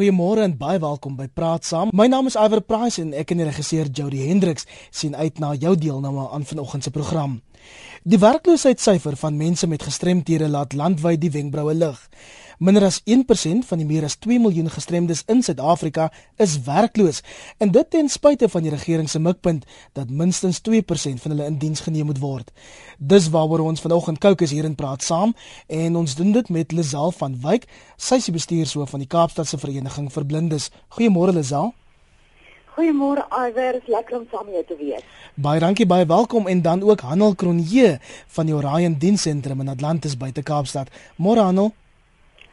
Goeiemôre en baie welkom by Praat Saam. My naam is Iver Price en ek en die regisseur Jody Hendricks sien uit na jou deelname aan vanoggend se program. Die werkloosheidssyfer van mense met gestremthede laat landwyd die wenkbroue lig. Minder as 1% van die meer as 2 miljoen gestremdes in Suid-Afrika is werkloos en dit ten spyte van die regering se mikpunt dat minstens 2% van hulle in diens geneem moet word. Dis waaroor ons vanoggend kookus hier in praat saam en ons doen dit met Lisel van Wyk, sy is die bestuurshoof van die Kaapstadse Vereniging vir Blindes. Goeiemôre Lisel. Goeiemôre Iver, lekker om saam jou te wees. Baie dankie, baie welkom en dan ook Hanel Kronje van die Orion Diensentrum in Atlantis buite Kaapstad. Môre Hanel.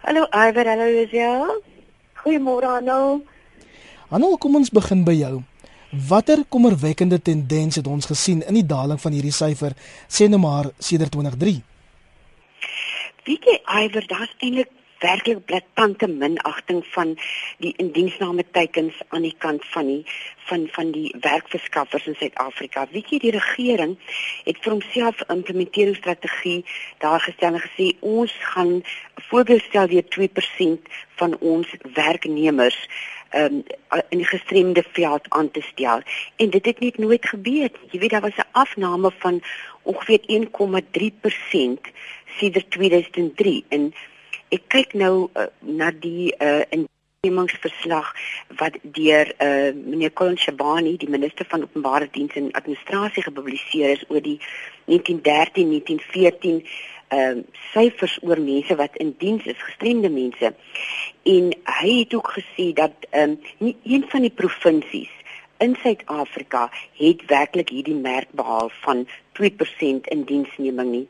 Hallo Iver, hallo Lisel. Goeiemôre Anno. Anno, kom ons begin by jou. Watter kommerwekkende tendens het ons gesien in die daling van hierdie syfer sê nou maar sedert 2003? Wie kyk Iver, daar's eintlik werklik blaatante minagting van die indiensname teikens aan die kant van die van van die werkverskaffers in Suid-Afrika. Weet jy die regering het vir homself 'n implementeringsstrategie daar gestel en gesê ons gaan voorgestel deur 2% van ons werknemers um, in die gestremde veld aan te stel en dit het net nooit gebeur. Jy weet daar was 'n afname van ongeveer 1,3% sedert 2003 en ek kyk nou uh, na die uh, instemmings wat deur uh, meneer Colin Shabani, die minister van openbare dienste en administrasie gepubliseer is oor die 1913-1914 ehm uh, syfers oor mense wat in diens is, gestremde mense. En hy het ook gesê dat ehm um, nie een van die provinsies in Suid-Afrika het werklik hierdie merk behaal van 2% in diensneming nie.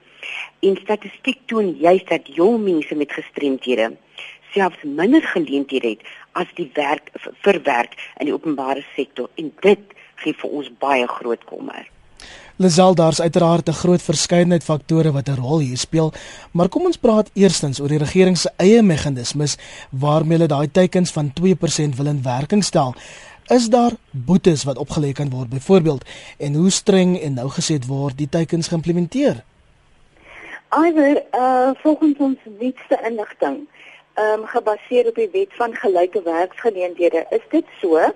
En statistiek toon juist dat jong mense met gestremdhede selfs minder geleenthede het as die werk verwerk in die openbare sektor en dit gee vir ons baie groot kommer. Lisel daar's uiteraard 'n groot verskeidenheid faktore wat 'n rol hier speel, maar kom ons praat eerstens oor die regering se eie meganismes waarmee hulle daai teikens van 2% wil in werking stel. Is daar boetes wat opgelê kan word byvoorbeeld en hoe streng en nou gesê word die teikens geïmplementeer? Iwer, uh volgens ons nuutste inligting, ehm um, gebaseer op die wet van gelyke werksgeleenthede, is dit so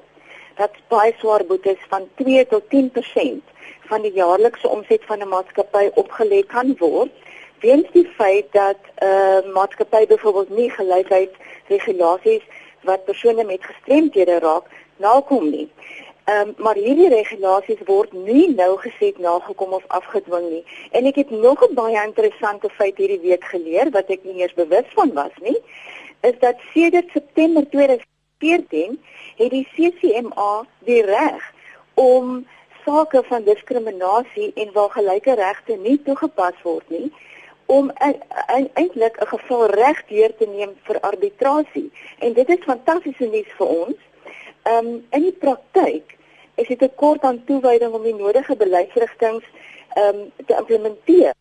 dat baie swaar boetes van 2 tot 10% van die jaarlikse omset van 'n maatskappy opgelê kan word weens die feit dat 'n uh, maatskappy byvoorbeeld nie gelykheid regulasies wat persone met gestremdhede raak nakom nie. Ehm um, maar hierdie regulasies word nie nou geset nagekom of afgedwing nie. En ek het nog 'n baie interessante feit hierdie week geleer wat ek nie eers bewus van was nie, is dat sedert September 2014 het die CCMA die reg om sake van diskriminasie en waar gelyke regte nie toegepas word nie om eintlik 'n geval regdeur te neem vir arbitrasie. En dit is fantastiese nuus vir ons Ehm um, in die praktyk is dit 'n kort aan toewyding om die nodige beleidsrigtings ehm um, te implementeer.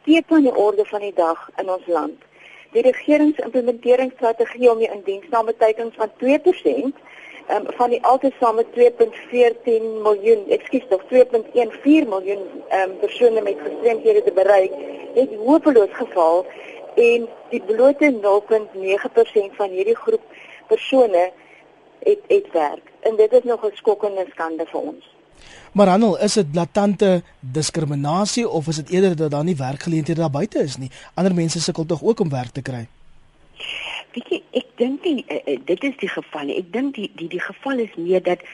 Steek aan die orde van die dag in ons land. Die regeringsimplementeringsstrategie om die indiensname teikens van 2% Um, van die altesaame 2.14 miljoen, ekskuus, nog 2.14 miljoen um, persone met gestremdhede te bereik, het hopeloos geval en die blote 0.9% van hierdie groep persone het het werk en dit is nog 'n skokkende skande vir ons. Maar Hanel, is dit blaatante diskriminasie of is dit eerder dat daar nie werkgeleenthede daar buite is nie? Ander mense sukkel tog ook om werk te kry. Weet jy, ek dink nie uh, uh, dit is die geval nie. Ek dink die die die geval is meer dat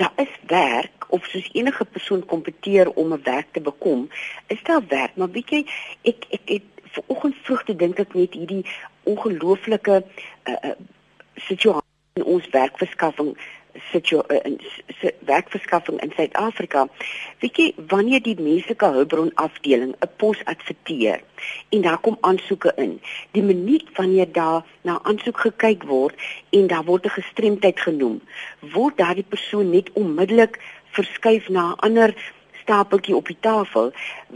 daar is werk of soos enige persoon kompeteer om 'n werk te bekom, is daar werk, maar weet jy, ek ek het vanoggend vroeg te dink ek net hierdie ongelooflike uh, uh, situasie in ons werkverskaffing situ eh, in werkverskaffing in Suid-Afrika. Weet jy wanneer die menslike hulpbron afdeling 'n pos adverteer en daar kom aansoeke in, die minuut wanneer daar na aansoek gekyk word en daar word 'n gestremdheid genoem, word daardie persoon net onmiddellik verskuif na 'n ander stapeltjie op die tafel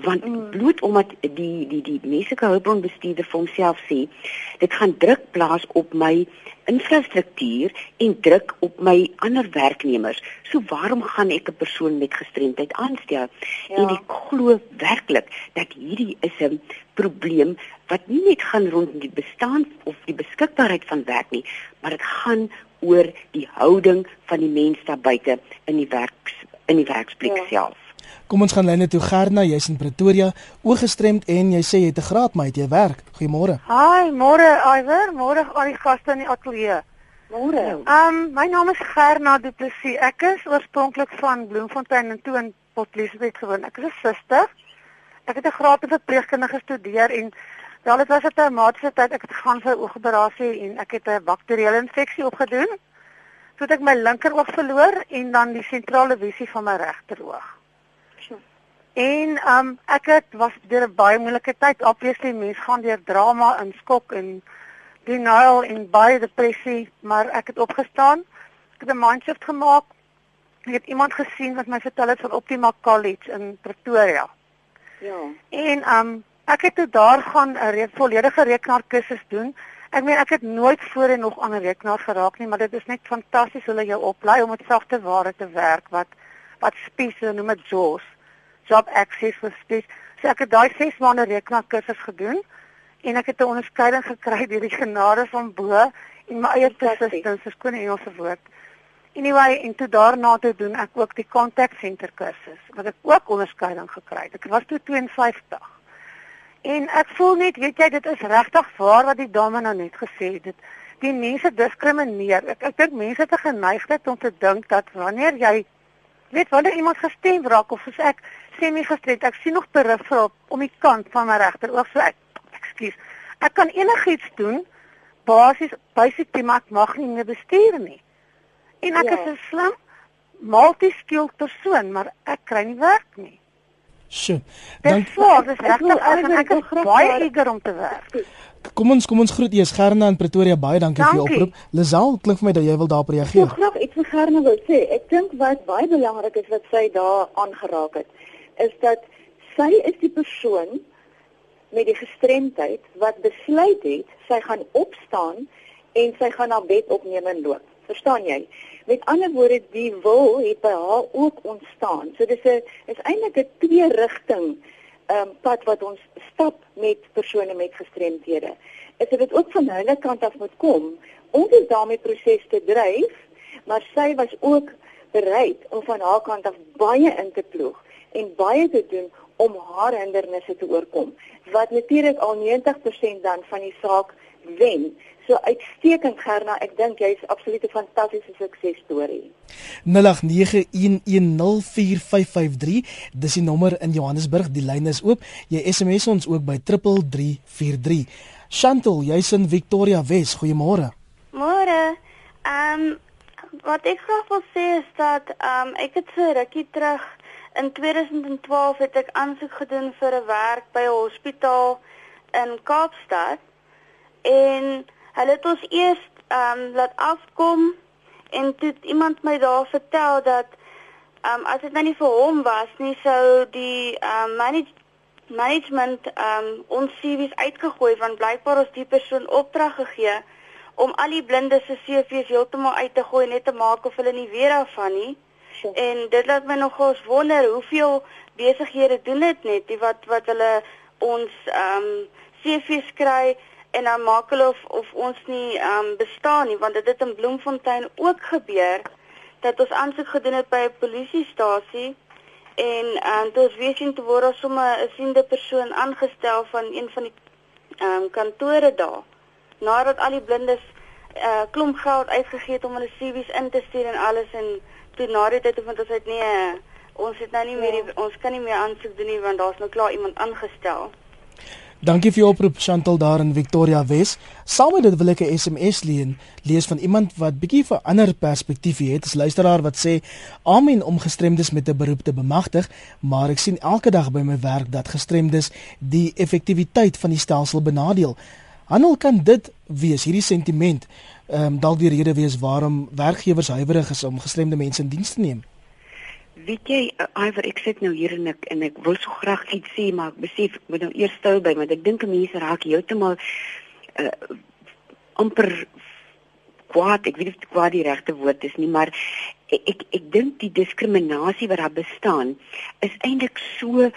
want mm. bloot omdat die die die menslike hulpbronbestuurder vir homself sê dit gaan druk plaas op my infrastruktuur en druk op my ander werknemers. So waarom gaan ek 'n persoon met gestremdheid aanstel? Ja. En ek glo werklik dat hierdie is 'n probleem wat nie net gaan rondom die bestaan of die beskikbaarheid van werk nie, maar dit gaan oor die houding van die mens daar buite in die werks in die werksplek ja. self. Kom ons gaan lyne toe Gerna, jy's in Pretoria, oorgestremd en jy sê jy het 'n graad maar het jy werk. Goeiemôre. Hi, môre Iwer, môre al die gaste in die ateljee. Môre. Ehm um, my naam is Gerna Du Plessis. Ek is oorspronklik van Bloemfontein en toe in Port Elizabeth gewoon. Ek is 'n suster. Ek het 'n graad in verpleegkundige gestudeer en wel dit was 'n traumatiese tyd. Ek het gegaan vir oogoperasie en ek het 'n bakterieële infeksie opgedoen. Toe het ek my linkeroog verloor en dan die sentrale visie van my regteroog. En um ek het was deur 'n baie moeilike tyd. Obviously mense gaan deur drama en skok en denial en baie depressie, maar ek het opgestaan. Ek het 'n mindshift gemaak. Ek het iemand gesien wat my vertel het van Optima College in Pretoria. Ja. En um ek het toe daar gaan 'n re volledige rekenaarkursus doen. Ek meen ek het nooit voorheen nog aan 'n rekenaar geraak nie, maar dit is net fantasties hoe hulle jou oplei om met sagte ware te werk wat wat spiese noem dit JAWS job access vir spes. So ek het daai 6 maande rekenaarkursus gedoen en ek het 'n onderskeiding gekry deur die genade van bo en my eie persistence, kon nie Engelse woord. Anyway, en toe daarna toe doen ek ook die contact center kursus wat ek ook onderskeiding gekry het. Ek was toe 52. En ek voel net, weet jy, dit is regtig waar wat die dame nou net gesê het. Dit die mense diskrimineer. Ek ek dink mense het 'n geneigtheid om te dink dat wanneer jy weet wanneer iemand gestem raak of soos ek semi gestremd. Ek sien nog perifraal om die kant van my regteroog so ek ekskuus. Ek kan enigiets doen basies basically maar ek mag nie meer bestuur nie. En ek ja. is 'n slim multi-skilled persoon, maar ek kry nie werk nie. Sjoe. Dan voor, dis regtig ek is baie eager om te werk. Kom ons kom ons groet eers Gerna in Pretoria baie dankie, dankie. vir jou oproep. Lisel, klink vir my dat jy wil daarop reageer. Ek graag iets vir Gerna wil sê. Ek dink wat baie belangrik is wat sy daar aangeraak het is dat sy is die persoon met die gestremdheid wat besluit het sy gaan opstaan en sy gaan na bed opneem en loop. Verstaan jy? Met ander woorde, die wil het by haar ook ontstaan. So dis 'n is eintlik 'n twee rigting ehm um, pad wat ons stap met persone met gestremdhede. Is dit ook van hulle kant af moet kom. Ons is daarmee proses te dryf, maar sy was ook bereid om van haar kant af baie in te ploeg en baie te doen om haar hindernisse te oorkom wat natuurlik al 90% dan van die saak wen. So uitstekend Gerna, ek dink jy's absoluut 'n fantastiese suksesstorie. 0891104553, dis die nommer in Johannesburg, die lyn is oop. Jy SMS ons ook by 3343. Chantel, jy's in Victoria Wes. Goeiemôre. Môre. Ehm um, wat ek graag wil sê is dat ehm um, ek het so rukkie terug In 2012 het ek aansoek gedoen vir 'n werk by 'n hospitaal in Kaapstad en hulle het ons eers ehm um, laat afkom en toe iemand my daar vertel dat ehm um, as dit nou nie vir hom was nie sou die ehm um, manage management ehm um, ons CV's uitgegooi want blykbaar ons die persoon opdrag gegee om al die blindes se CV's heeltemal uit te gooi net te maak of hulle nie weer daarvan nie. En dit laat my nogals wonder hoeveel besighede doen dit net, die wat wat hulle ons ehm um, CV's kry en dan maak hulle of of ons nie ehm um, bestaan nie, want dit het in Bloemfontein ook gebeur dat ons aansoek gedoen het by 'n polisiestasie en en dit was weer sien te word as sommer 'n siende persoon aangestel van een van die ehm um, kantore daar. Nadat al die blindes uh, klomp geld uitgegee het om hulle CV's in te stuur en alles en toe na die tyd het ons uit nee, ons het nou nie meer die, ja. ons kan nie meer aansoek doen nie want daar's nou klaar iemand aangestel. Dankie vir jou oproep Chantal daar in Victoria Wes. Saam met dit wil ek 'n SMS leen lees van iemand wat bietjie 'n ander perspektief het. Dis luisteraar wat sê: "Amen om gestremdes met 'n beroep te bemagtig, maar ek sien elke dag by my werk dat gestremdes die effektiwiteit van die stelsel benadeel." Handel kan dit wees hierdie sentiment ehm um, dalk die rede wees waarom werkgewers huiwerig is om gestremde mense in diens te neem. weet jy, uh, Iver, ek sit nou hier en ek en ek wil so graag iets sê, maar ek besef ek moet nou eers stil by want ek dink mense raak heeltemal uh amper kwaad. Ek weet nie of kwaad die regte woord is nie, maar ek ek, ek dink die diskriminasie wat daar bestaan is eintlik so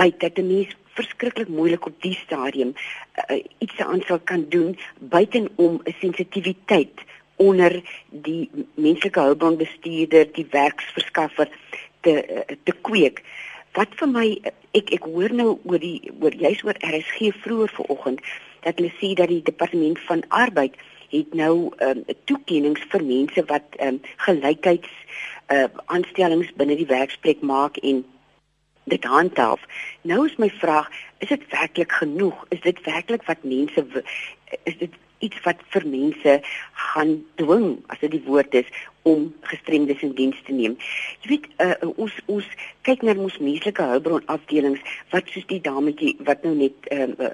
wyd dat 'n mens verskriklik moeilik op die stadium uh, iets aan sal kan doen buitenom 'n sensitiwiteit onder die menslike hulpbronbestuurder, die werksverskaffer te uh, te kweek. Wat vir my ek ek hoor nou oor die oor juis oor RSG vroeër vanoggend dat hulle sê dat die departement van arbeid het nou ehm um, toekennings vir mense wat ehm um, gelykheids uh aanstellings binne die werksplek maak en dit handhaaf. Nou is my vraag, is dit werklik genoeg? Is dit werklik wat mense is dit iets wat vir mense gaan dwing as dit die woord is om gestremdes in diens te neem. Jy weet uh, ons ons kyk na ons menslike hulpbron afdelings wat soos die dametjie wat nou net uh, uh,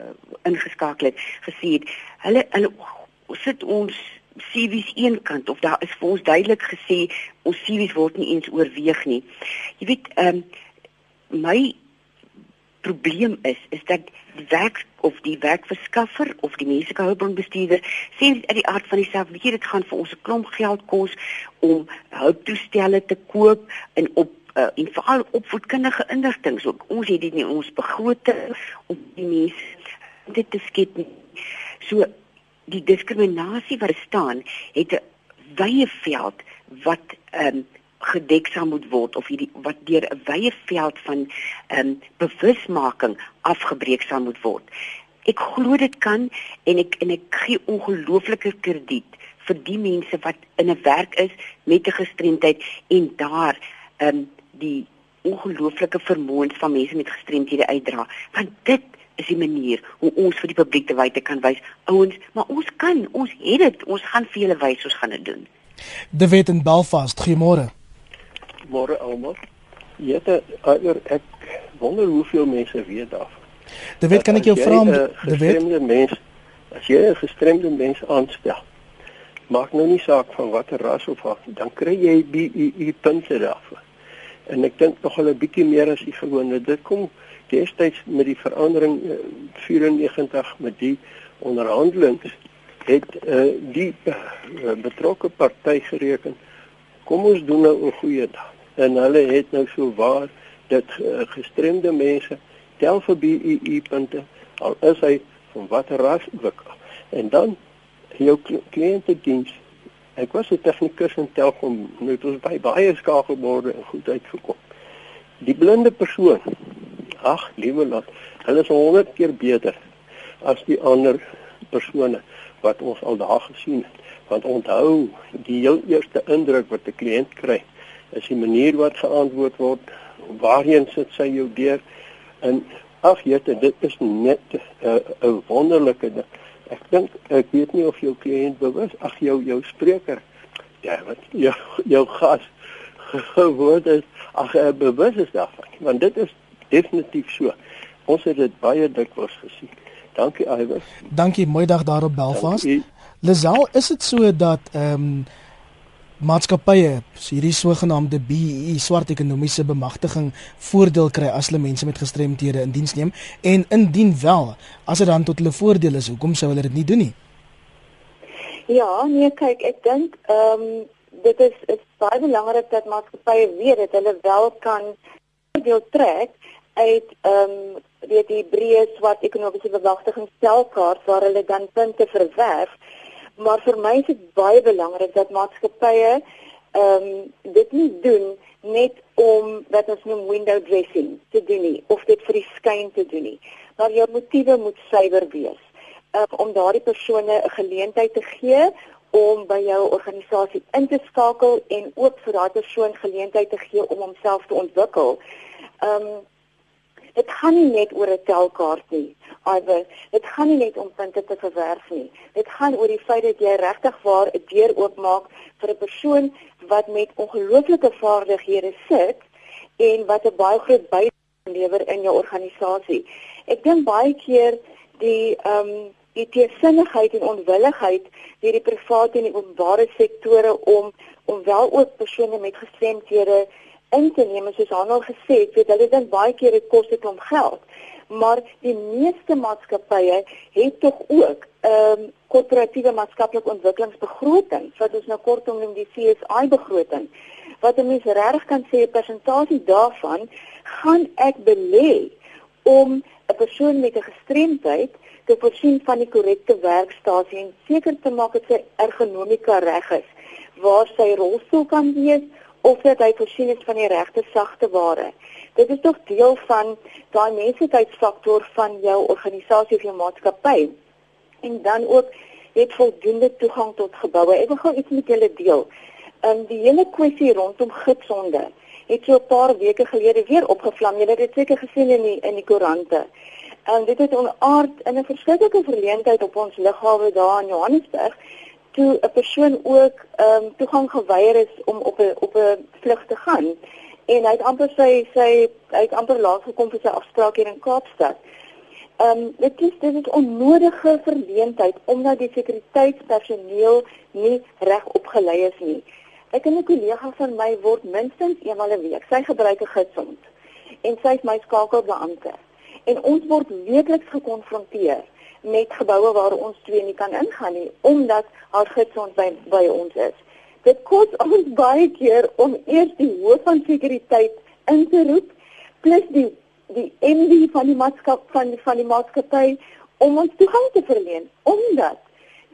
ingeskakel het gesê het, hulle hulle sit ons CV's een kant of daar is vir ons duidelik gesê ons CV's word nie eens oorweeg nie. Jy weet ehm um, my probleem is is dat die werk of die werkverskaffer of die menslike hulpbronbestuurder sê uit die aard van die saak weet jy dit gaan vir ons 'n klomp geld kos om hulptoestelle te koop en op uh, en veral opvoedkundige inligting. So ons het dit nie ons begroting om die mense dit te skep nie. So die diskriminasie wat staan het 'n wye veld wat ehm um, gedek sal moet word of hierdie wat deur 'n wye veld van ehm um, bewusmaking afgebreek sal moet word. Ek glo dit kan en ek en ek gee ongelooflike krediet vir die mense wat in 'n werk is met 'n gestremdheid en daar ehm um, die ongelooflike vermoëns van mense met gestremdhede uitdra. Want dit is die manier hoe ons vir die publiek te wyte kan wys. Ouens, maar ons kan, ons het dit, ons gaan vir julle wys ons gaan dit doen. De Wet in Belfast, goeiemôre môre almal. Jette, eier ek wonder hoeveel mense weet daarvan. Dit weet kan ek jou vra om die gestremde mens as jy 'n gestremde mens aanstel. Maak nou nie saak van watter ras of af, dan kry jy BEE punte daarvoor. En ek dink nog 'n bietjie meer as die gewone. Dit kom destyds met die verandering 94 eh, met die onderhandelings het uh, die uh, betrokke party gereken kom ons doen nou 'n goeie dag en hulle het nou so waar dat uh, gestremde mense tel vir BEE punte al is hy van watter ras ook en dan jou kliëntediens ek was 'n tegnikus in Telkom het ons by baie skakelborde en goed uitgekom. Die blinde persoon ag liewe lot hulle is 100 keer beter as die ander persone wat ons al daar gesien het. Want onthou die heel eerste indruk wat 'n kliënt kry is die manier wat geantwoord word, waarheen sit sy jou deur en ag jette, dit is net 'n uh, 'n wonderlike ding. Ek dink ek weet nie of jou kliënt bewus, ag jou jou spreker, ja, wat jou jou gas gewoond is, ag hy bewus is daarvan, want dit is definitief so. Ons het dit baie dikwels gesien. Dankie Iwer. Dankie, mooi dag daar op Belfast. Lisel, is dit so dat ehm um, maatskappye hierdie sogenaamde BEE swart ekonomiese bemagtiging voordeel kry as hulle mense met gestremthede in diens neem. En indien wel as dit dan tot hulle voordeel is hoekom sou hulle dit nie doen nie? Ja nee kyk ek dink ehm um, dit is is baie belangrik dat maatskappye weet dat hulle wel kan voordeel trek uit ehm um, weet die breë swart ekonomiese bemagtiging stelkaart waar hulle dan punte verwerf maar vir my is dit baie belangrik dat maatskappye ehm um, dit nie doen net om wat ons noem window dressing te doen nie of dit vir die skyn te doen nie maar jou motiewe moet suiwer wees um, om daardie persone 'n geleentheid te gee om by jou organisasie in te skakel en ook vir daardie persoon geleentheid te gee om homself te ontwikkel. Ehm um, dit gaan nie net oor 'n telkaart nie. Iwer, dit gaan nie net om punte te verwerf nie. Dit gaan oor die feit dat jy regtig waar 'n deur oopmaak vir 'n persoon wat met ongelooflike vaardighede sit en wat 'n baie groot bydrae lewer in jou organisasie. Ek dink baie keer die ehm um, die teesinnigheid en onwilligheid deur die private en die openbare sektore om om wel ook persone met gestremthede in te neem soos al gesê het, weet hulle dink baie keer dit kos dit om geld. Maar die meeste maatskappye het tog ook ehm um, korporatiewe maatskaplike ontwikkelingsbegroting, wat ons nou kortom noem die CSI begroting. Wat 'n mens regtig kan sê 'n persentasie daarvan gaan ek belê om 'n persoon met 'n gestremdheid te voorsien van die korrekte werkstasie en seker te maak dat sy ergonomika reg is, waar sy rolstoel kan wees of dat hy voorsien is van die regte sagte ware. Dit is tog deel van daai menslikheidsfaktor van jou organisasie of jou maatskappy. En dan ook het voldoende toegang tot geboue. Ek wil gou iets met julle deel. Um die hele kwessie rondom gitsonde het so 'n paar weke gelede weer opgevlam. Julle het dit seker gesien in die in die koerante. En dit het onaard in 'n verskriklike verleentheid op ons lughawe daar in Johannesburg toe 'n persoon ook um, toegang geweier is om op 'n op 'n vlug te gaan en hy het amper sy sy hy het amper laat gekom vir sy afspraak hier in Kaapstad. Ehm um, dit is dit is onnodige verleentheid omdat die sekuriteitspersoneel nie reg opgelei is nie. Ek en 'n kollega van my word minstens eenmal 'n week. Sy gebruik 'n gidsond en sy is my skakelbeampte. En ons word weekliks gekonfronteer met geboue waar ons twee nie kan ingaan nie omdat haar gidsond by by ons is. Dit kos ons baie keer om eers die hoof van sekuriteit in te roep plus die die MD van die maatskap van die van die maatskappy om ons toegang te verleen omdat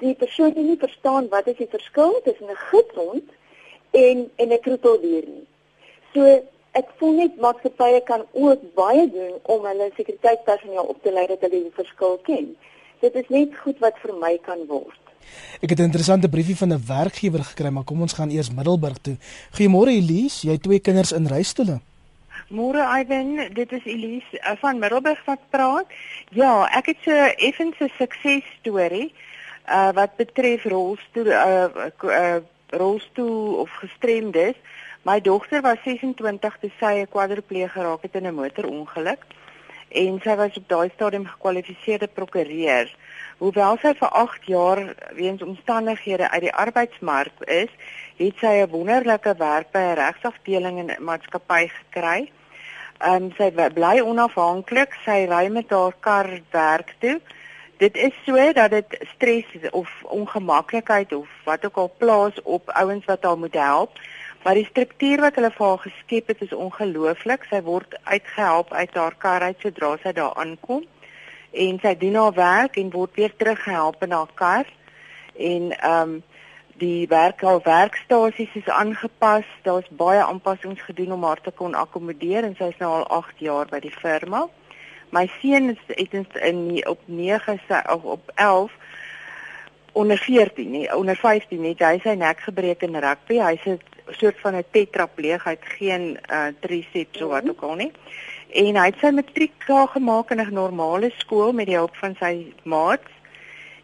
die persoon nie verstaan wat is die verskil tussen 'n gidsond en en 'n krokodil nie. So ek voel net maatskappye kan ook baie doen om hulle sekuriteitspersoneel op te lei dat hulle die verskil ken dit is net goed wat vir my kan word. Ek het 'n interessante briefie van 'n werkgewer gekry, maar kom ons gaan eers Middelburg toe. Goeiemôre Elise, jy het twee kinders in reistoele. Môre Ivan, dit is Elise uh, van Middelburg wat praat. Ja, ek het so effens 'n suksesstorie uh wat betref rolstoel uh rolstoel of gestremdes. My dogter was 26 toe sy 'n kwadripleeg geraak het in 'n motorongeluk en sy was op daai stadium gekwalifiseerde prokureur. Hoewel sy vir 8 jaar weens omstandighede uit die arbeidsmark is, het sy 'n wonderlike werk by 'n regsafdeling in 'n maatskappy gekry. Ehm um, sy bly onafhanklik, sy ry met haar kar werk toe. Dit is so dat dit stres of ongemaklikheid of wat ook al plaas op ouens wat haar moet help. Maar die struktuur wat hulle vir haar geskep het is ongelooflik. Sy word uitgehelp uit haar kar uit sodra sy daar aankom en sy doen haar werk en word weer teruggehelp in haar kar. En ehm um, die werk haar werkstasies is aangepas. Daar's baie aanpassings gedoen om haar te kon akkommodeer en sy is nou al 8 jaar by die firma. My seun is het in op 9 of op 11 onder 14 nie onder 15 net hy sy nek gebreek in rugby hy sê soort van 'n tetrapleeg, hy het geen uh triceps of wat mhm. ook al nie. En hy het sy matriek klaar gemaak in 'n normale skool met die hulp van sy maats.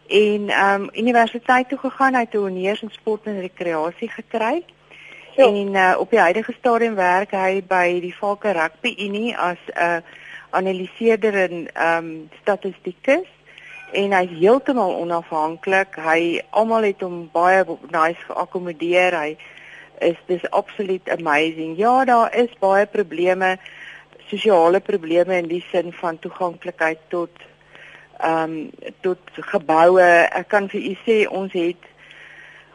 En um universiteit toe gegaan, hy het 'n honeurs in sport en rekreasie gekry. Ja. En uh op die huidige stadium werk hy by die Valke Rugby Unie as 'n uh, analiseerder in um statistikus en hy's heeltemal onafhanklik. Hy almal het hom baie nice geakkommodeer. Hy is dis absoluut amazing. Ja, daar is baie probleme, sosiale probleme in die sin van toeganklikheid tot ehm um, tot geboue. Ek kan vir u sê ons het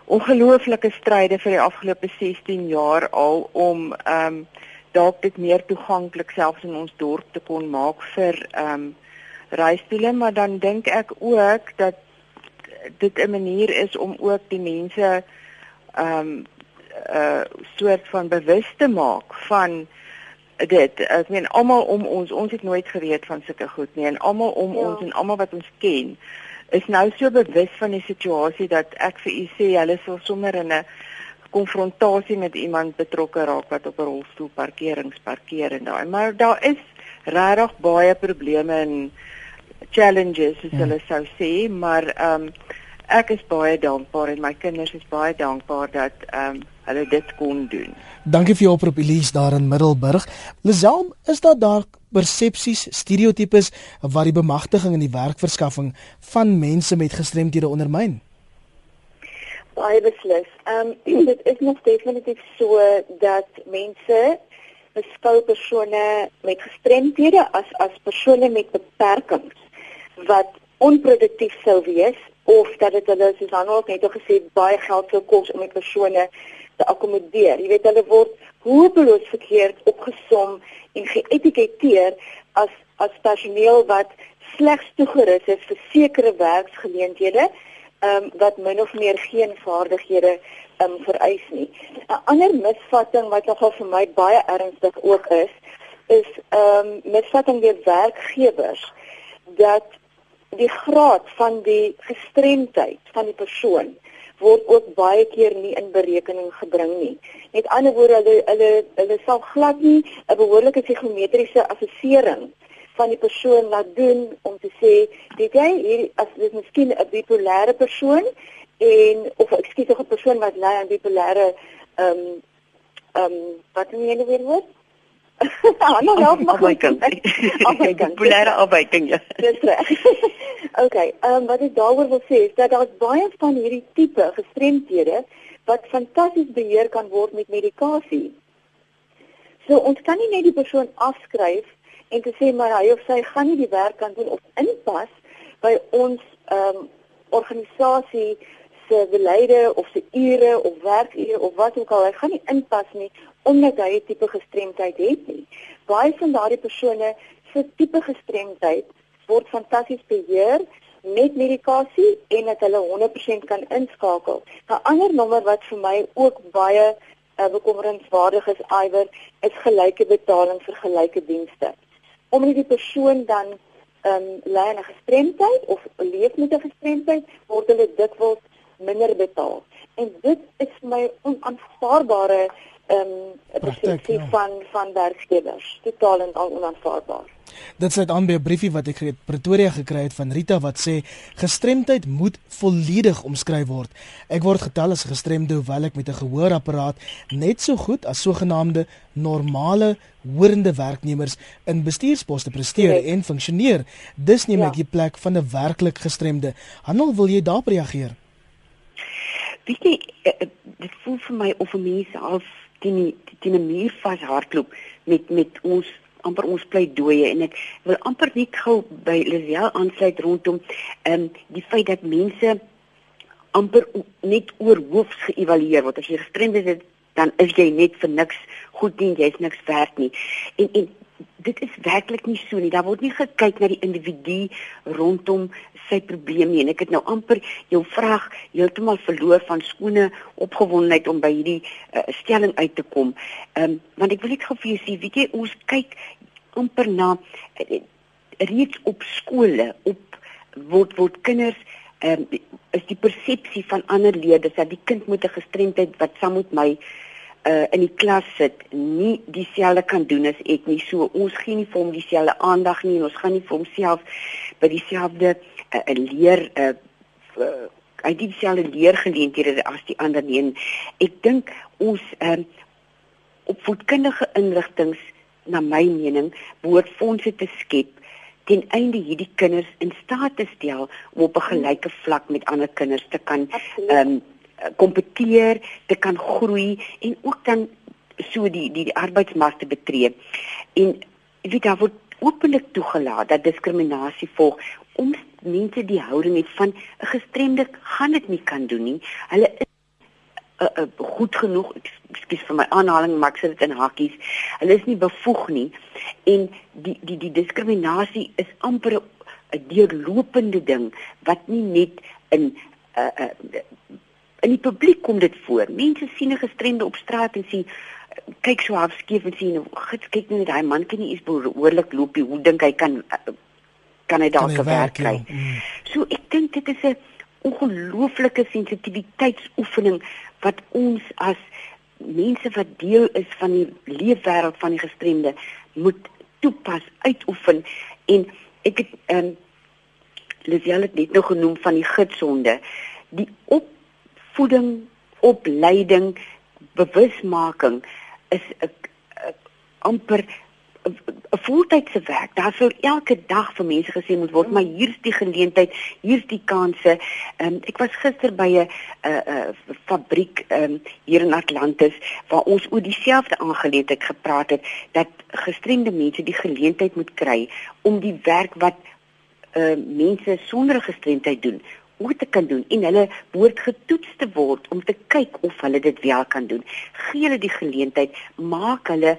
ongelooflike stryde vir die afgelope 16 jaar al om ehm um, dalk dit meer toeganklik selfs in ons dorp te kon maak vir ehm um, reistoele, maar dan dink ek ook dat dit 'n manier is om ook die mense ehm um, uh soort van bewus te maak van dit. Ek meen almal om ons, ons het nooit geweet van sulke goed nie en almal om ja. ons en almal wat ons ken is nou so bewus van die situasie dat ek vir u sê hulle sal sommer in 'n konfrontasie met iemand betrokke raak wat op 'n rolstoel parkerings parkeer en daai. Maar daar is regtig baie probleme en challenges as ja. hulle sou sê, maar ehm um, ek is baie dankbaar en my kinders is baie dankbaar dat ehm um, hulle dit kon doen. Dankie vir jou oproep Elise daar in Middelburg. Liselm, is daar daar persepsies, stereotypes wat die bemagtiging en die werkverskaffing van mense met gestremthede ondermyn? Baie beslis. Ehm um, dit is nog definitief so dat mense beskou persone met gestremthede as as persone met beperkings wat onproduktief sou wees of dat dit hulle soos dan ook net gesê baie geld sou kos om die persone te akkommodeer. Jy weet hulle word hopeloos verkeerd opgesom en geetiketeer as as personeel wat slegs toegerus is vir sekere werksgeleenthede, ehm um, wat min of meer geen vaardighede ehm um, vereis nie. 'n Ander misvatting wat nogal vir my baie ernstig ook is, is ehm um, misvatting deur werkgewers dat die graad van die gestremdheid van die persoon word ook baie keer nie in berekening gebring nie. Met ander woorde, hulle hulle hulle sal glad nie 'n behoorlike psigometriese assessering van die persoon laat doen om te sê, "Dit jy hier as dit miskien 'n bipolêre persoon en of ekskuus 'n persoon wat ly aan bipolêre ehm um, ehm um, wat noem jy nou weer woord? Hanna help my. Afwyking. Bipolêre afwyking. Ja. Dis reg. Okay, ehm um, wat ek daaroor wil sê is dat daar baie van hierdie tipe gestremdhede wat fantasties beheer kan word met medikasie. So ons kan nie net die persoon afskryf en te sê maar hy of sy gaan nie die werk kan doen of inpas by ons ehm um, organisasie se beleide of se ure of werkure of wat ook al, hy gaan nie inpas nie omdat hy 'n tipe gestremdheid het nie. Baie van daardie persone se tipe gestremdheid word fantasties beheer met medikasie en dat hulle 100% kan inskakel. 'n Ander nommer wat vir my ook baie uh, bekommerenswaardig is, iwer, is gelyke betaling vir gelyke dienste. Omdat die persoon dan ehm um, ly aan 'n gestremdheid of leef met 'n gestremdheid, word hulle dikwels minder betaal. En dit is my onaanvaarbare ehm um, persepsie ja. van van werkgewers, totaal en al onaanvaarbaar. Dit sê aan by 'n briefie wat ek uit Pretoria gekry het van Rita wat sê gestremdheid moet volledig omskryf word. Ek word getel as gestremde hoewel ek met 'n gehoorapparaat net so goed as sogenaamde normale hoorende werknemers in bestuursposte presteer nee. en funksioneer. Dis neem ja. ek die plek van 'n werklik gestremde. Handel, wil jy daarop reageer? Weet jy, eh, eh, dit voel vir my of 'n mens half teen teen 'n muur vashardloop met met ons amper ons pleidooie. En ek wil amper net gou by Lisel aansluit rondom ehm um, die feit dat mense amper net oor hoofs geëvalueer word. As jy gestremd is dan is jy net vir niks goed nie jy's niks werd nie. En en dit is werklik nie so nie. Daar word nie gekyk na die individu rondom sy probleem nie. En ek het nou amper jou vraag heeltemal verloor van skone opgewondenheid om by hierdie uh, stelling uit te kom. Ehm um, want ek wil net gou vir jou sê, weet jy, ons kyk amper na uh, reeds op skole op word word kinders ehm um, is die persepsie van ander leerders dat die kind moet 'n gestremdheid wat saam met my uh, in die klas sit nie dieselfde kan doen as ek nie. So ons gee nie vir hom dieselfde aandag nie en ons gaan nie vir homself by dieselfde uh, leer uh, uh, hy het dieselfde leergeleenthede as die ander nie. En ek dink ons um, opvoedkundige inrigtinge na my mening behoort fondse te skep ten einde hierdie kinders in staat te stel om op 'n gelyke vlak met ander kinders te kan ehm um, kompeteer, te kan groei en ook dan so die die, die arbeidsmark te betree. En weet daar word openlik toegelaat dat diskriminasie volg om mense die houding het van 'n gestremde gaan dit nie kan doen nie. Hulle is uh, uh, goed genoeg, ekskuus vir my aanhaling, maar ek sê dit in hakkies. Hulle is nie bevoeg nie en die die die diskriminasie is amper 'n deurlopende ding wat nie net in uh, uh, in die publiek kom dit voor. Mense sien 'n gestremde op straat en sien kyk so half skief en sien, "Gits, kyk net daai man kan nie eens behoorlik loop nie. Hoe dink hy kan kan hy dalk werk kry?" Ja. Mm. So ek dink dit is 'n ongelooflike sensitiwiteitsoefening wat ons as mense wat deel is van die leefwêreld van die gestremde moet toepas, uitoefen en ek het ehm um, Lisel het net nou genoem van die gitsonde. Die op opvoeding, opleiding, bewusmaking is 'n amper 'n voltydse werk. Daar sou elke dag vir mense gesê moet word, maar hier's die geleentheid, hier's die kansse. Ehm um, ek was gister by 'n 'n 'n fabriek um, hier in Atlantis waar ons oor dieselfde aangeleentheid gepraat het dat gestremde mense die geleentheid moet kry om die werk wat uh mense sonder gestremdheid doen hoe te kan doen en hulle behoort getoets te word om te kyk of hulle dit wel kan doen. Gee hulle die geleentheid, maak hulle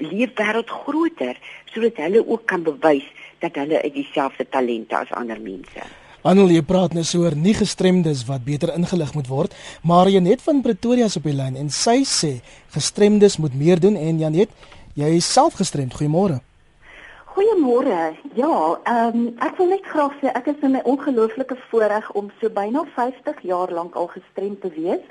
leefwêreld groter sodat hulle ook kan bewys dat hulle dieselfde talente as ander mense. Anel, jy praat net so oor nie gestremdes wat beter ingelig moet word, maar Janet van Pretoria is op die lyn en sy sê gestremdes moet meer doen en Janet, jy is self gestremd. Goeiemôre. Goeiemôre. Ja, ehm um, ek wil net graag sê ek is in 'n ongelooflike voorreg om so byna 50 jaar lank al gestremd te wees.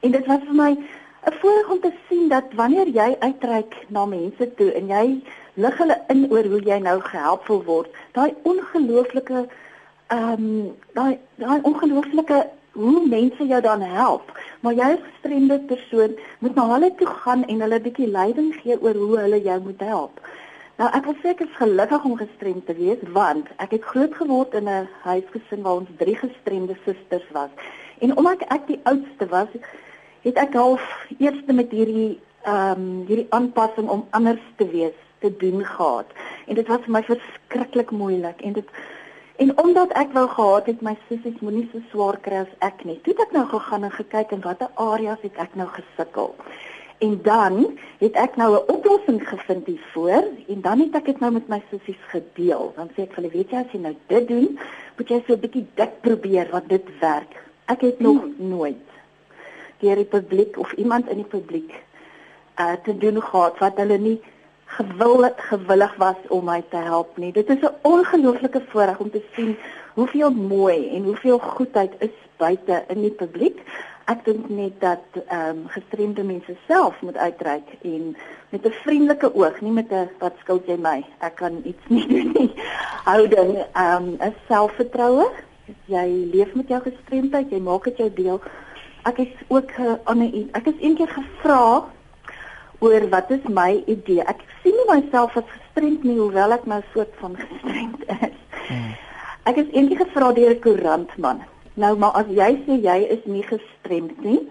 En dit was vir my 'n voorreg om te sien dat wanneer jy uitreik na mense toe en jy lig hulle in oor hoe jy nou gehelp wil word, daai ongelooflike ehm um, daai daai ongelooflike hoe mense jou dan help. Maar jy as gestremde persoon moet na hulle toe gaan en hulle 'n bietjie leiding gee oor hoe hulle jou moet help. Nou ek wil sê ek is gelukkig om gestremd te wees want ek het groot geword in 'n huisgesin waar ons drie gestremde susters was. En omdat ek die oudste was, het ek half eers met hierdie ehm um, hierdie aanpassing om anders te wees te doen gehad. En dit was vir my verskriklik moeilik en dit en omdat ek wou gehad het my sissies moenie so swaar kry as ek nie. Toe het ek nou gegaan en gekyk en watter areas het ek nou gesukkel. En dan het ek nou 'n oplossing gevind hiervoor en dan het ek dit nou met my sissies gedeel. Dan sê ek vir hulle, weet jy as jy nou dit doen, moet jy so 'n bietjie dik probeer wat dit werk. Ek het nog hmm. nooit deur die publiek of iemand in die publiek uh te doen gehad wat hulle nie gewillig gewillig was om my te help nie. Dit is 'n ongelooflike voorreg om te sien hoeveel mooi en hoeveel goedheid is buite in die publiek. Ek dink net dat ehm um, gestremde mense self moet uitreik en met 'n vriendelike oog, nie met 'n wat skuld jy my? Ek kan iets nie doen nie. Houding ehm um, is selfvertroue. Jy leef met jou gestremdheid, jy maak dit jou deel ek is ook uh, aan 'n ek is eendag gevra oor wat is my idee. Ek sien nie myself as gestremd nie hoewel ek nou soort van gestremd is. Hmm. Ek is eendag gevra deur 'n koerantman. Nou maar as jy sê jy is nie gestremd nie.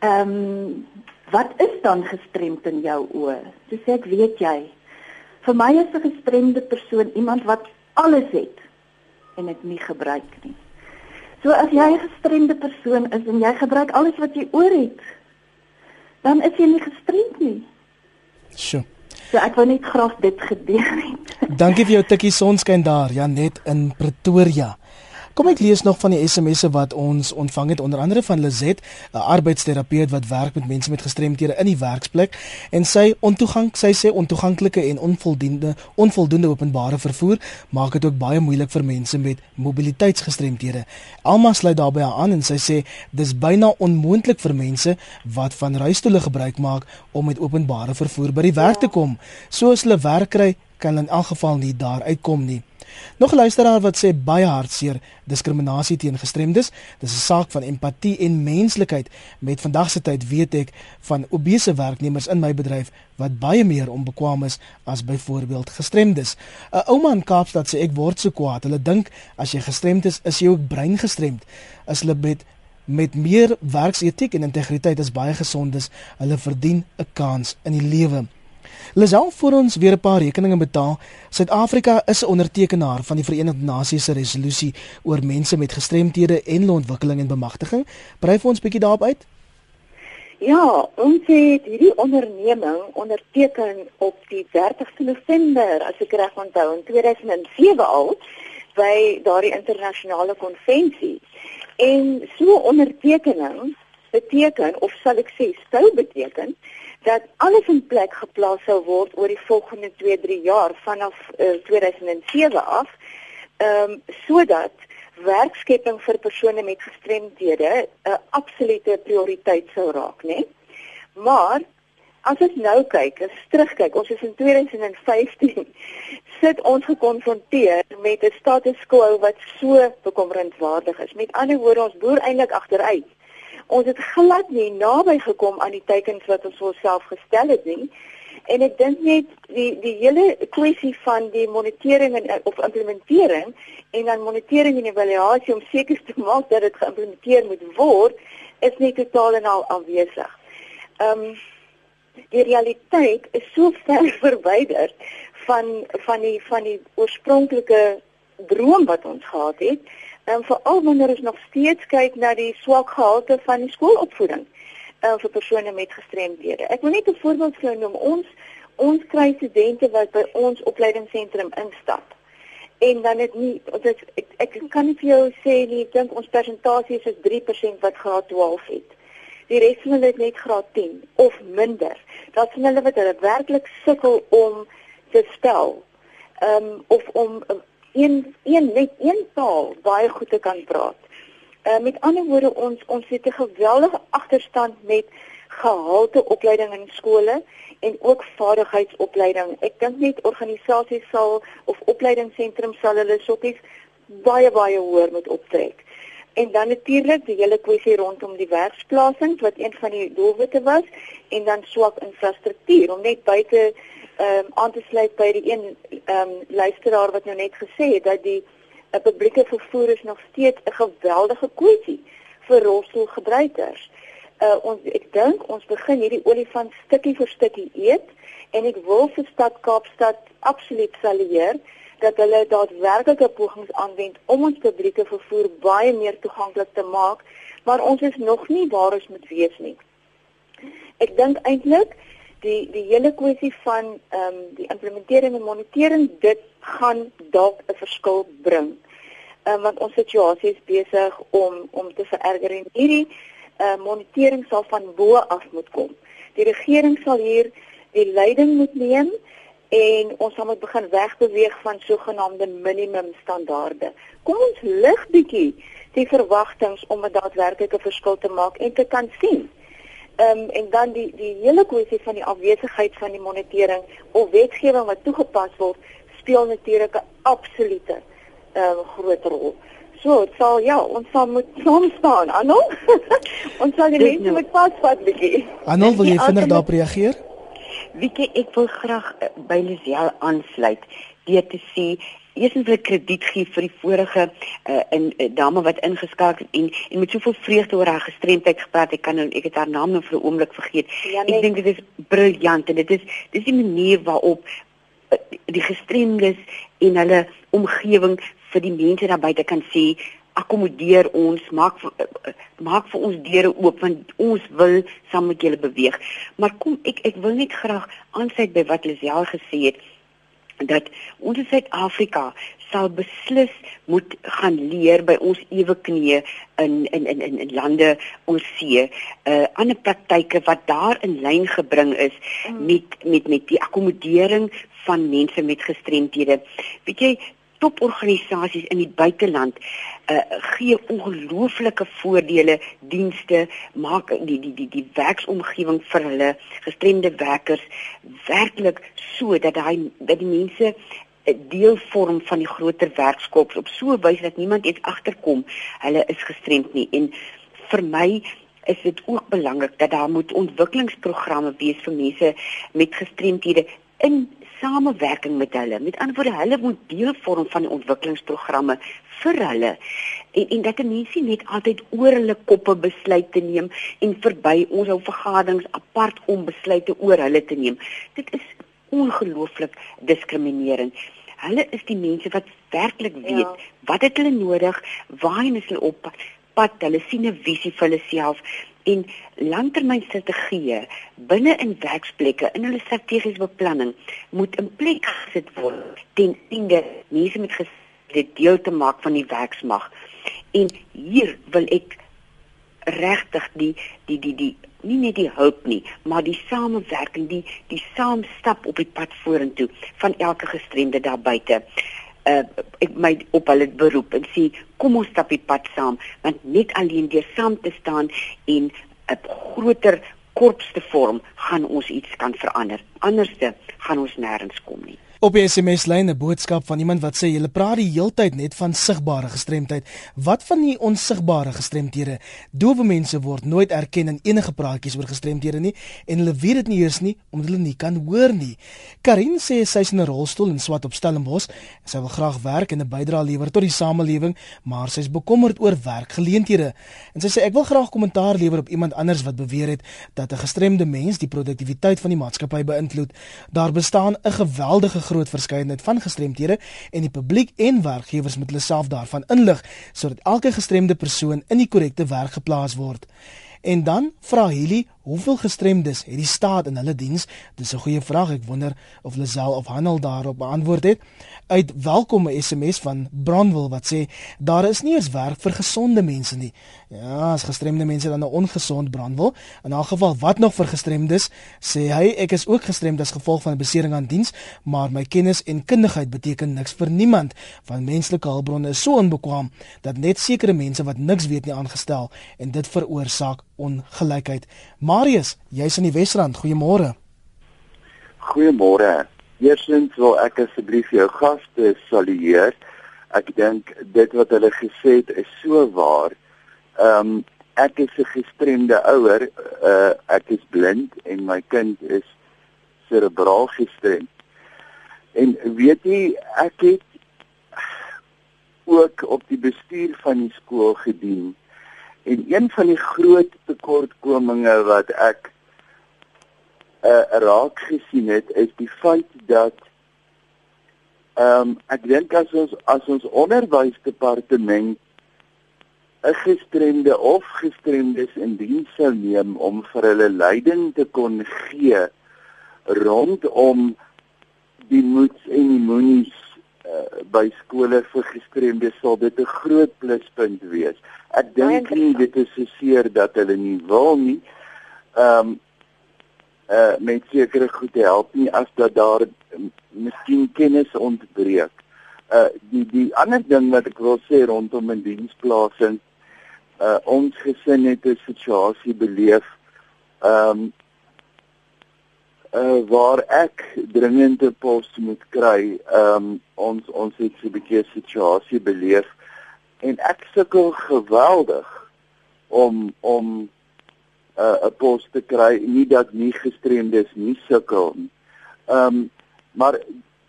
Ehm um, wat is dan gestremd in jou oë? So sê ek weet jy. Vir my is 'n gestremde persoon iemand wat alles het en dit nie gebruik nie. So as jy 'n gestremde persoon is en jy gebruik alles wat jy oor het, dan is jy nie gestremd nie. Sjoe. So ek wou net graag dit gedeel het. Dankie vir jou tikkie sonskyn daar, Janet in Pretoria. Kom ek lees nog van die SMS'e wat ons ontvang het onder andere van Lizet, 'n arbeidsterapeut wat werk met mense met gestremthede in die werksplek en sy ontoegang, sy sê ontoeganklike en onvoldoende onvoldoende openbare vervoer maak dit ook baie moeilik vir mense met mobiliteitsgestremthede. Alma sluit daarbey aan en sy sê dis byna onmoontlik vir mense wat van rolstoele gebruik maak om met openbare vervoer by die werk te kom. So as hulle werk kry, kan in elk geval nie daar uitkom nie. Nog 'n luisteraar wat sê baie hartseer diskriminasie teen gestremdes. Dis 'n saak van empatie en menslikheid. Met vandag se tyd weet ek van obese werknemers in my bedryf wat baie meer onbekwaam is as byvoorbeeld gestremdes. 'n Ouma in Kaapstad sê ek word so kwaad. Hulle dink as jy gestremd is, is jy ook brein gestremd. As hulle met met meer werksetiek en integriteit as baie gesondes, hulle verdien 'n kans in die lewe. Lisel vir ons weer 'n paar rekeninge betaal. Suid-Afrika is 'n ondertekenaar van die Verenigde Nasies se resolusie oor mense met gestremthede en ontwikkeling en bemagtiging. Vir ons 'n bietjie daarop uit. Ja, ons het hierdie onderneming onderteken op die 30ste November, as ek reg onthou, in 2007 al by daardie internasionale konvensie. En so ondertekening beteken of sal ek sê sou beteken dat alles in plek geplaas sou word oor die volgende 2-3 jaar vanaf uh, eh, 2007 af. Ehm um, sodat werkskepping vir persone met gestremdhede 'n absolute prioriteit sou raak, né? Maar as ons nou kyk, as terugkyk, ons is in 2015 sit ons gekonfronteer met 'n status quo wat so bekommerenswaardig is. Met ander woorde, ons boer eintlik agteruit Ons het glad nie naby gekom aan die teikens wat ons vir onsself gestel het nie. En ek dink net die die hele kwessie van die monitering en of implementering en dan monitering en evaluasie om seker te maak dat dit geïmplementeer moet word is nie totaal en al afwesig. Ehm um, die realiteit is so ver verwyder van van die van die oorspronklike droom wat ons gehad het. En veral wanneer ons nog steeds kyk na die swak gehalte van die skoolopvoeding uh, vir persone met gestremdhede. Ek wil net 'n voorbeeld gee noem. Ons ons kry studente wat by ons opleidingsentrum instap. En dan het nie dit ek, ek kan nie vir jou sê nie, ek dink ons persentasie is 3% wat graad 12 het. Die res van hulle het net graad 10 of minder. Dat sien hulle wat hulle werklik sukkel om te stel. Ehm um, of om een een net een taal baie goed te kan praat. Uh, met ander woorde ons ons het 'n geweldige agterstand met gehalte opleiding in skole en ook vaardigheidsopleiding. Ek dink net organisasies sal of opleidingssentrums sal hulle soppies baie baie hoër moet optrek. En dan natuurlik die hele kwessie rondom die werksplasings wat een van die doelwitte was en dan swak infrastruktuur om net buite ehm um, aan te sluit by die een ehm um, luisteraar wat nou net gesê het dat die uh, publieke vervoer is nog steeds 'n geweldige kwessie vir rolstoelgebruikers. Uh ons ek dink ons begin hierdie olifant stukkie vir stukkie eet en ek wil vir stad Kaapstad absoluut salueer dat hulle daadwerklike pogings aanwend om ons publieke vervoer baie meer toeganklik te maak, maar ons is nog nie waar ons moet wees nie. Ek dink eintlik die die hele kwessie van ehm um, die implementering en monitering dit gaan dalk 'n verskil bring. Ehm um, want ons situasie is besig om om te vererger en hierdie ehm uh, monitering sal van bo af moet kom. Die regering sal hier die leiding moet neem en ons sal moet begin wegbeweeg van sogenaamde minimum standaarde. Kom ons lig bietjie die verwagtinge om 'n daadwerklike verskil te maak en te kan sien Ehm um, en dan die die hele kwessie van die afwesigheid van die monitering of wetgewing wat toegepas word, speel natuurlik 'n absolute ehm uh, groot rol. So, dit sal ja, ons sal moet saam staan, Anno. ons sal die mense nou- met pasvat bietjie. Anno, wil jy vinnig daarop reageer? Wieke, ek wil graag uh, by Lisel aansluit deur te sê eerstens wil ek krediet gee vir die vorige uh, in uh, dame wat ingeskakel en en met soveel vreugde oor haar gestremdheid gepraat. Ek kan nou ek het haar naam nou vir 'n oomblik vergeet. Ja, nee. Ek dink dit is briljant en dit is dis die manier waarop uh, die gestremdes en hulle omgewing vir die mense daar buite kan sê akkommodeer ons maak maak vir ons deure oop want ons wil saam met julle beweeg maar kom ek ek wil net graag aansluit by wat Lisel gesê het dat ons in Suid-Afrika sal beslis moet gaan leer by ons ewe knieë in in in in in lande ons see uh ander praktyke wat daar in lyn gebring is mm. met met met die akkommodering van mense met gestremthede. Weet jy, toporganisasies in die buiteland uh gee ongelooflike voordele, dienste, maak die die die die werksomgewing vir hulle gestremde werkers werklik so dat hy dat die mense 'n deel vorm van die groter werkskops. Op so 'n wyse dat niemand iets agterkom hulle is gestremd nie. En vir my is dit ook belangrik dat daar moet ontwikkelingsprogramme wees vir mense met gestremdhede in samewerking met hulle. Met ander woorde, hulle moet deel vorm van die ontwikkelingsprogramme vir hulle. En en dat mense net altyd oor hulle koppe besluite neem en verby ons ou vergaderings apart om besluite oor hulle te neem. Dit is ongelooflik diskriminerend. Hulle is die mense wat werklik weet ja. wat het hulle nodig, waarheen is hulle op pad, hulle sien 'n visie vir hulle self en langtermynstrategieë binne in werksplekke in hulle strategiese beplanning moet in plek gesit word ten einde mense met dit deel te maak van die werksmag. En hier wil ek regtig die die die die nie net die hulp nie, maar die samewerking, die die saamstap op die pad vorentoe van elke gestremde daar buite. Uh ek my op hulle beroep en sê kom ons stap die pad saam want net alleen deur saam te staan en 'n groter korps te vorm, gaan ons iets kan verander. Anderste gaan ons nêrens kom nie. Op die SMS lyn 'n boodskap van iemand wat sê julle praat die heeltyd net van sigbare gestremdheid. Wat van die onsigbare gestremthede? Dowe mense word nooit erken in enige praatjies oor gestremthede nie en hulle weet dit nie eers nie omdat hulle nie kan hoor nie. Karin sê sy is in 'n rolstoel en swat op Stellenbosch. Sy wil graag werk en 'n bydrae lewer tot die samelewing, maar sy is bekommerd oor werkgeleenthede. En sy sê ek wil graag kommentaar lewer op iemand anders wat beweer het dat 'n gestremde mens die produktiwiteit van die maatskappy beïnvloed. Daar bestaan 'n geweldige groot verskeidenheid van gestremdhede en die publiek en werkgewers moet hulle self daarvan inlig sodat elke gestremde persoon in die korrekte werk geplaas word. En dan vra Hilly, hoeveel gestremdes het die staat in hulle diens? Dis 'n goeie vraag. Ek wonder of Lazel of Hanel daarop beantwoord het. Uit welkome SMS van Bronwil wat sê daar is nie eens werk vir gesonde mense nie. Ja, as gestremde mense dan 'n ongesond Bronwil. In 'n geval wat nog vir gestremdes? Sê hy, ek is ook gestremd as gevolg van 'n besering aan diens, maar my kennis en kundigheid beteken niks vir niemand. Van menslike hulpbronne is so onbekwaam dat net sekere mense wat niks weet nie aangestel en dit veroorsaak ongelykheid. Marius, jy's in die Wesrand. Goeiemôre. Goeiemôre. Eerstens wil ek asseblief jou gaste salueer. Ek dink dit wat hulle gesê het is so waar. Ehm um, ek is 'n gestremde ouer. Uh ek is blind en my kind is serebraal gestremd. En weet jy, ek het ook op die bestuur van die skool gedien. En een van die groot tekortkominge wat ek uh, raak gesien het is die feit dat ehm um, ek dink as ons as ons onderwysdepartement 'n gestremde of gestremdes in diens sou neem om vir hulle leiding te kon gee rondom die moets en die moenies uh, by skole vir gestremdes sal dit 'n groot pluspunt wees. Ek dink nie dit is so seer dat hulle nie wil nie. Ehm um, uh met sekere goed help nie as dat daar um, miskien kennis ontbreek. Uh die die ander ding wat ek wil sê rondom in diensplasing uh ons gesin het 'n situasie beleef ehm um, uh waar ek dringende pos moet kry. Ehm um, ons ons het so 'n bietjie situasie beleef en ek sukkel geweldig om om 'n uh, 'n pos te kry. Nie dat nie gestremdes nie sukkel nie. Ehm um, maar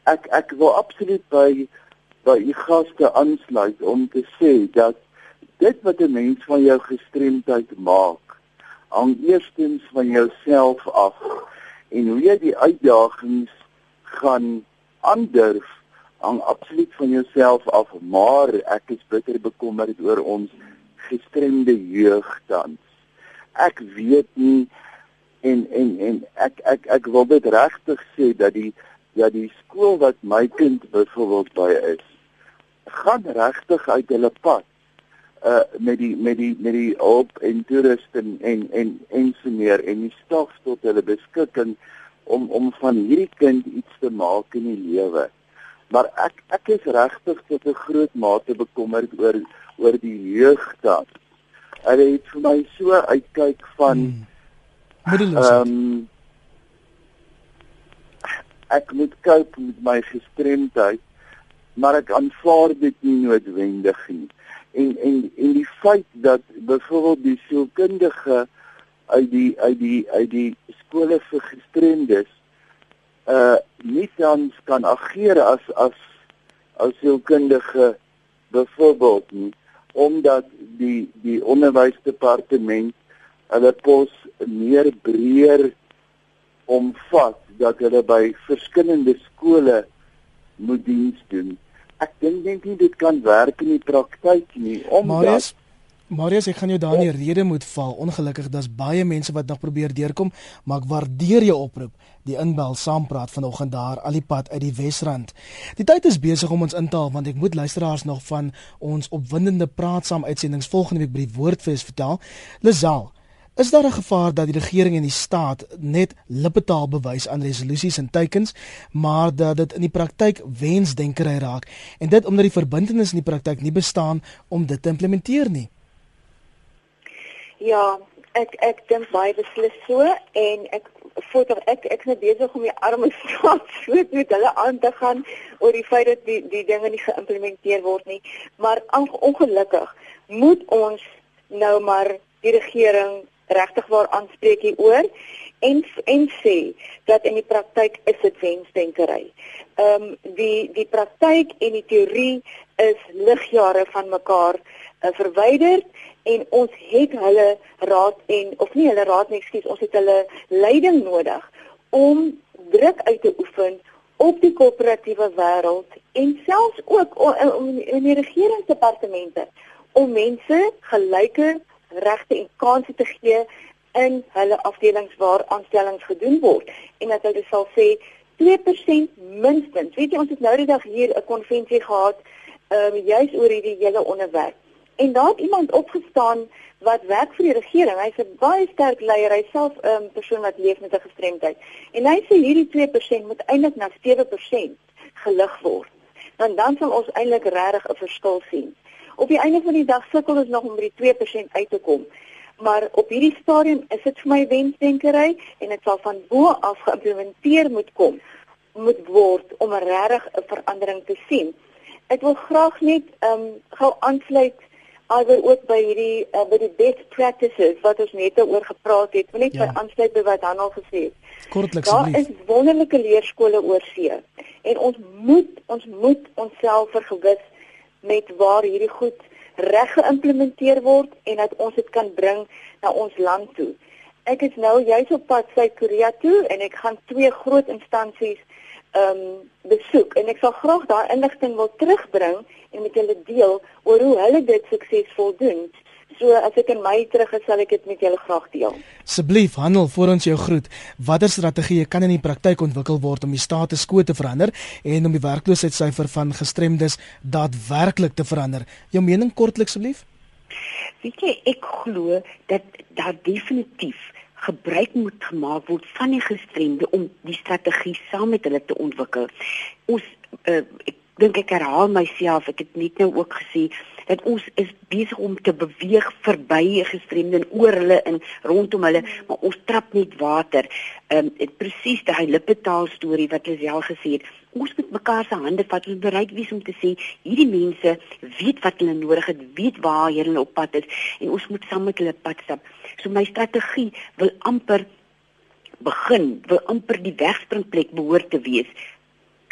ek ek wil absoluut by by u gaste aansluit om te sê dat dit wat 'n mens van jou gestremdheid maak, hang eerstens van jouself af en hoe jy die uitdagings gaan aandurf hang absoluut van jouself af, maar ek is bitter bekommerd oor ons gestremde jeug tans. Ek weet nie en en en ek ek ek wil dit regtig sê dat die ja die skool wat my kind byvoorbeeld by is, gaan regtig uit hulle pad uh met die met die met die hulp en toerusting en en en so meer en die stof tot hulle beskikking om om van hierdie kind iets te maak in die lewe. Maar ek ek is regtig tot 'n groot mate bekommerd oor oor die jeug dan. Hulle het vir my so uitkyk van hmm. middeloosheid. Ehm um, ek moet koop met my gestremdheid, maar ek aanvaar dit nie noodwendig nie en en en die feit dat byvoorbeeld die sielkundige uit die uit die uit die skole vir gestremdes uh nie tans kan ageer as as as sielkundige byvoorbeeld nie omdat die die onderwysdepartement hulle pos meer breër omvat dat hulle by verskillende skole moet diens doen ek dink net nie dit kan werk in die praktyk nie omdat Marius, Marius ek gaan jou daar nie rede moet val. Ongelukkig daar's baie mense wat nog probeer deurkom maar ek waardeer jou oproep. Die inbel saampraat vanoggend daar al die pad uit die Wesrand. Die tyd is besig om ons in te haal want ek moet luisteraars nog van ons opwindende praat saam uitsendings volgende week by die Woordfees vertel. Lazal Is daar 'n gevaar dat die regering en die staat net lippetaal bewys aan resolusies en teikens, maar dat dit in die praktyk wensdenkery raak en dit omdat die verbintenis in die praktyk nie bestaan om dit te implementeer nie? Ja, ek ek dink baie beslis so en ek foto ek ek is net besig om die arme staatsvoet met hulle aan te gaan oor die feit dat die die dinge nie geïmplementeer word nie. Maar ongelukkig moet ons nou maar die regering regtig waar aanspreek hieroor en en sê dat in die praktyk is dit wensdenkery. Ehm um, die die praktyk en die teorie is ligjare van mekaar uh, verwyder en ons het hulle raad en of nie hulle raad nie, ekskuus, ons het hulle leiding nodig om druk uit te oefen op die koöperatiewe wêreld en selfs ook in die regeringsdepartemente om mense gelyke regte en kansse te gee in hulle afdelings waar aanstellings gedoen word en dat hulle sal sê 2% minstens. Weet jy ons het nou die dag hier 'n konvensie gehad ehm um, juis oor hierdie hele onderwerp. En daar het iemand opgestaan wat werk vir die regering. Hy's 'n baie sterk leier, hy self 'n um, persoon wat leef met 'n gestremdheid. En hy sê hierdie 2% moet eintlik na 7% gelig word. Want dan sal ons eintlik regtig 'n verskil sien. Op die einde van die dag sukkel ons nog om by die 2% uit te kom. Maar op hierdie stadium is dit vir my wensdenkery en dit sal van bo af geïmplementeer moet kom moet word om regtig 'n verandering te sien. Ek wil graag net ehm um, gou aansluit alweer ook by hierdie uh, by die best practices wat ons net oor gepraat het. Wil net ja. by aansluit by wat Hanal gesê het. Kortliks asseblief. Daar is wonderlike leerskole oor see en ons moet ons moet onsself vergewis met waar hierdie goed reg geïmplementeer word en dat ons dit kan bring na ons land toe. Ek is nou juis op pad Suid-Korea toe en ek gaan twee groot instansies ehm um, besoek en ek sal graag daai inligting wil terugbring en met julle deel oor hoe hulle dit suksesvol doen. So as ek in Mei terug is, sal ek dit met julle graag deel. Asseblief, handel voor ons jou groet. Watter strategieë kan in die praktyk ontwikkel word om die status quo te verander en om die werkloosheidssyfer van gestremdes daadwerklik te verander? Jou mening kortliks asseblief. Weet jy, ek glo dat daar definitief gebruik moet gemaak word van die gestremde om die strategie saam met hulle te ontwikkel. Ons uh, dink ek herhaal myself, ek het net nou ook gesê dat ons is besig om te beweeg verby gestremde en oor hulle en rondom hulle, maar ons trap net water. Ehm um, presies daai lippetaal storie wat Lisel gesê het. Ons moet mekaar se hande vat en bereid wees om te sê hierdie mense weet wat hulle nodig het, weet waar hulle op pad is en ons moet saam met hulle pad stap. So my strategie wil amper begin, wil amper die wegspringplek behoort te wees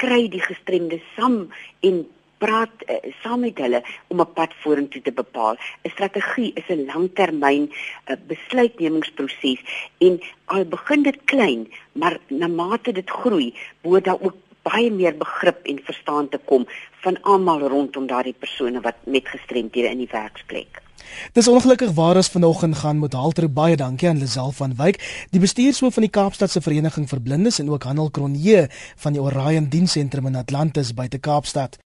kry die gestremde saam en praat uh, saam met hulle om 'n pad vorentoe te bepaal. 'n Strategie is 'n langtermyn uh, besluitnemingsproses en al begin dit klein, maar na mate dit groei, moet daar ook baie meer begrip en verstaan te kom van almal rondom daardie persone wat met gestremdhede in die werksplek. Dis ongelukkig waar ons vanoggend gaan moet halter baie dankie aan Lisel van Wyk, die bestuurshoof van die Kaapstadse Vereniging vir Blindes en ook Handel Kronje van die Orion Diensentrum in Atlantis buite Kaapstad.